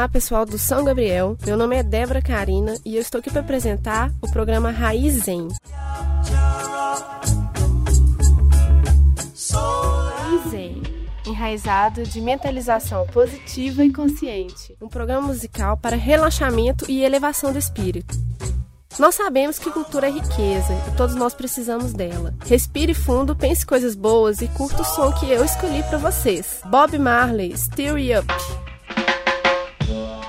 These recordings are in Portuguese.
Olá, pessoal do São Gabriel. Meu nome é Débora Carina e eu estou aqui para apresentar o programa Raiz Zen. Raiz Zen, enraizado de mentalização positiva e consciente. Um programa musical para relaxamento e elevação do espírito. Nós sabemos que cultura é riqueza e todos nós precisamos dela. Respire fundo, pense coisas boas e curta o som que eu escolhi para vocês. Bob Marley, Stir Up. Bye.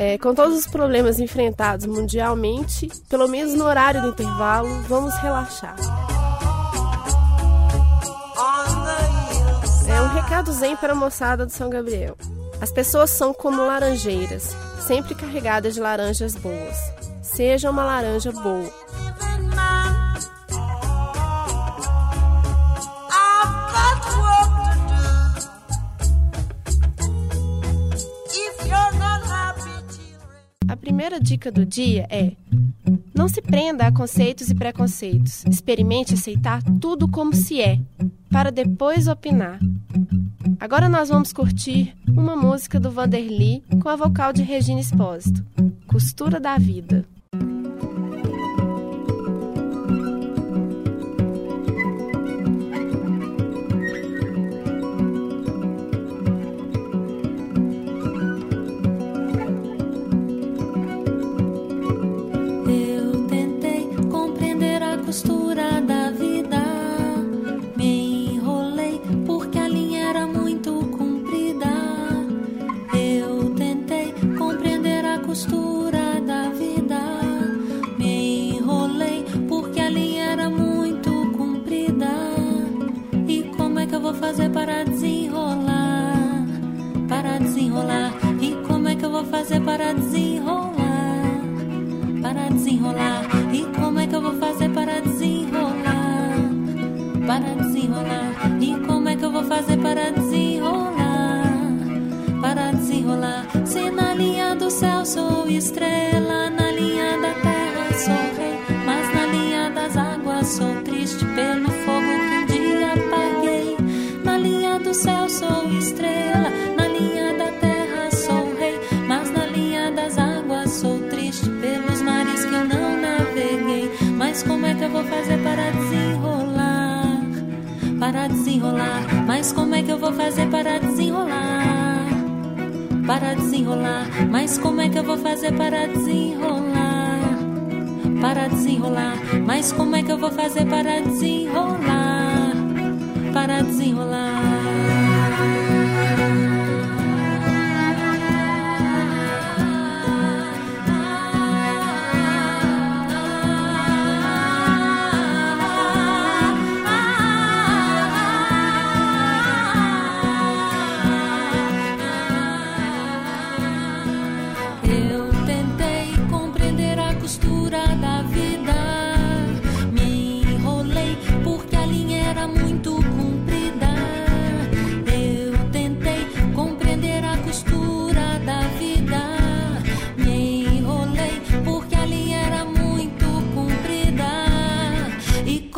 É, com todos os problemas enfrentados mundialmente, pelo menos no horário do intervalo, vamos relaxar. É um recado zen para a moçada do São Gabriel. As pessoas são como laranjeiras, sempre carregadas de laranjas boas. Seja uma laranja boa. Primeira dica do dia é: não se prenda a conceitos e preconceitos. Experimente aceitar tudo como se é, para depois opinar. Agora nós vamos curtir uma música do Vanderly com a vocal de Regina Espósito, Costura da Vida. fazer para desenrolar? Para desenrolar. E como é que eu vou fazer para desenrolar? Para desenrolar. E como é que eu vou fazer para desenrolar? Para desenrolar. Se na linha do céu sou estrela. Mas como é que eu vou fazer para desenrolar? Para desenrolar. Mas como é que eu vou fazer para desenrolar? Para desenrolar. como é que eu vou fazer para desenrolar? Para desenrolar.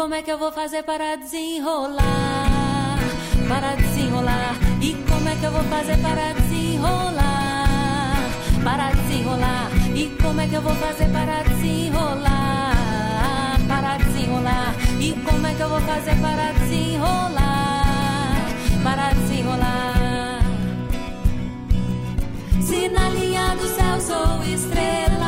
E como é que eu vou fazer para desenrolar? Para desenrolar. E como é que eu vou fazer para desenrolar? Para desenrolar. E como é que eu vou fazer para desenrolar? Para desenrolar. Se na linha do céu sou estrela,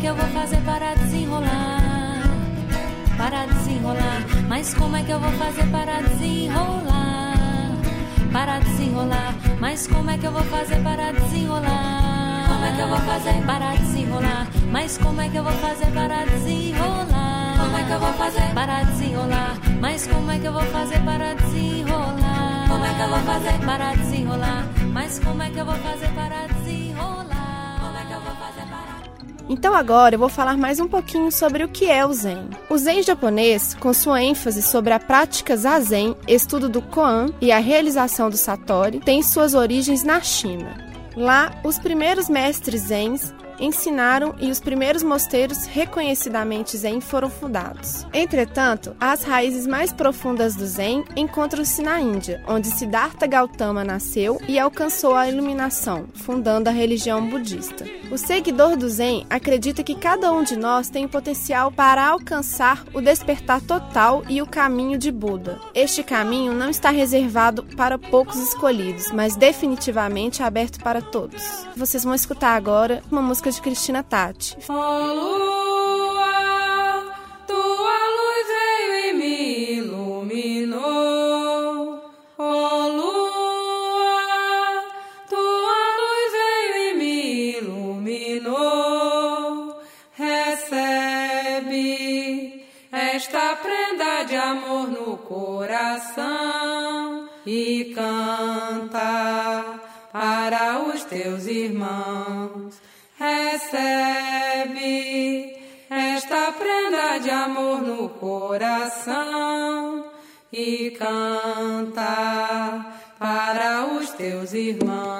que eu vou fazer para desenrolar? Para desenrolar mas como é que eu vou fazer para desenrolar? Para desenrolar. Mas como é que eu vou fazer para desenrolar? Como é que eu vou fazer para desenrolar? Mas como é que eu vou fazer para desenrolar? Como é que eu vou fazer para desenrolar? Mas como é que eu vou fazer para desenrolar? Como é que eu vou fazer para desenrolar? Mas como é que eu vou fazer para desenrolar? Então agora eu vou falar mais um pouquinho sobre o que é o Zen. O Zen japonês, com sua ênfase sobre a prática Zazen, estudo do Koan e a realização do Satori, tem suas origens na China. Lá, os primeiros mestres Zens ensinaram e os primeiros mosteiros reconhecidamente Zen foram fundados. Entretanto, as raízes mais profundas do Zen encontram-se na Índia, onde Siddhartha Gautama nasceu e alcançou a iluminação, fundando a religião budista. O seguidor do Zen acredita que cada um de nós tem potencial para alcançar o despertar total e o caminho de Buda. Este caminho não está reservado para poucos escolhidos, mas definitivamente aberto para todos. Vocês vão escutar agora uma música de Cristina Tati. Oh, lua, tua luz veio e me iluminou. Oh, lua, tua luz veio e me iluminou. Recebe esta prenda de amor no coração e canta para os teus irmãos. Recebe esta prenda de amor no coração e canta para os teus irmãos.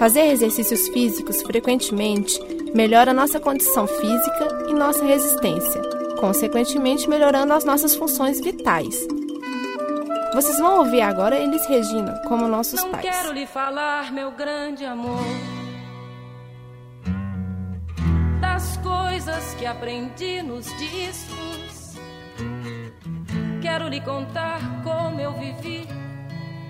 Fazer exercícios físicos frequentemente melhora nossa condição física e nossa resistência, consequentemente melhorando as nossas funções vitais. Vocês vão ouvir agora Elis Regina como nossos Não pais. quero lhe falar, meu grande amor das coisas que aprendi nos discos. Quero lhe contar como eu vivi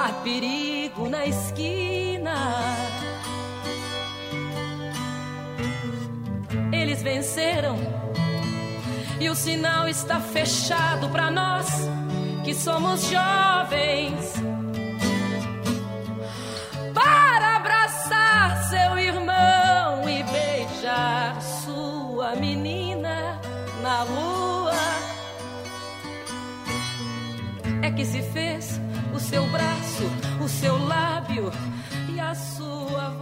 Há perigo na esquina. Eles venceram e o sinal está fechado para nós que somos jovens para abraçar seu irmão e beijar sua menina na lua. É que se fez seu lábio e a sua voz.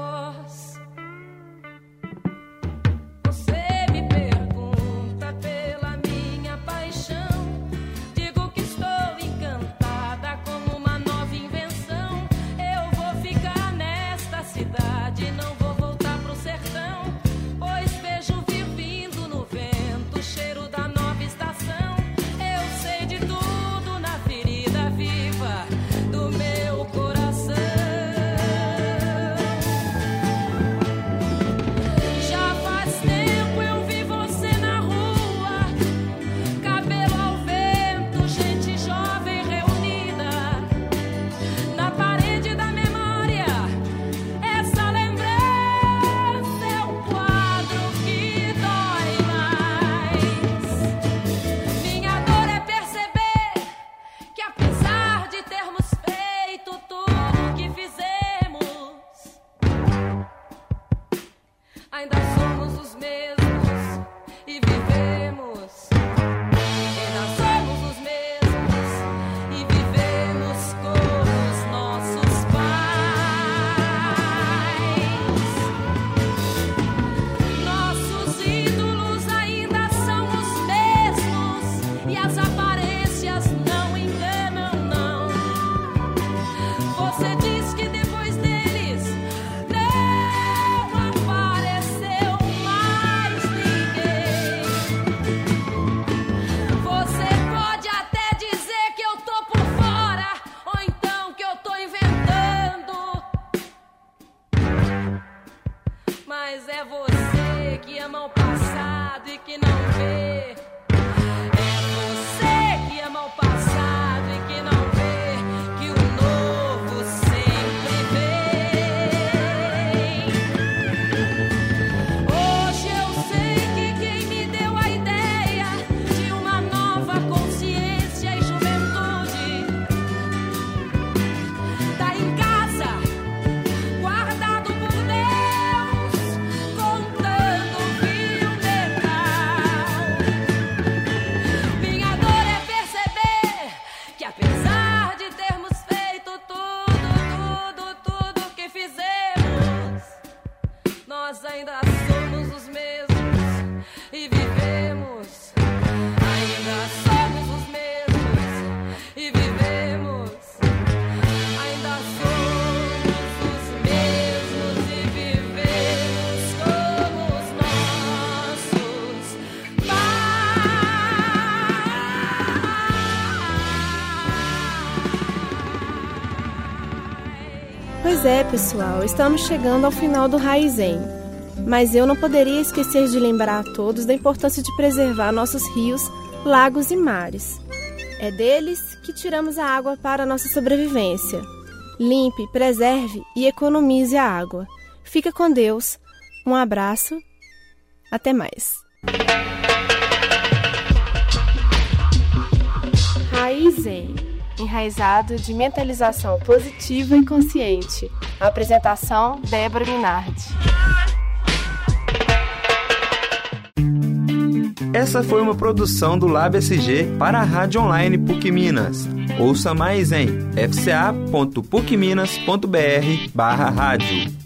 mas é você que é mal passado e que não vê. É, pessoal, estamos chegando ao final do Raizen. Mas eu não poderia esquecer de lembrar a todos da importância de preservar nossos rios, lagos e mares. É deles que tiramos a água para a nossa sobrevivência. Limpe, preserve e economize a água. Fica com Deus. Um abraço. Até mais. Raizen enraizado de mentalização positiva e consciente. apresentação: Débora Minardi. Essa foi uma produção do Lab SG para a Rádio Online PUC Minas. Ouça mais em fca.pucminas.br/rádio.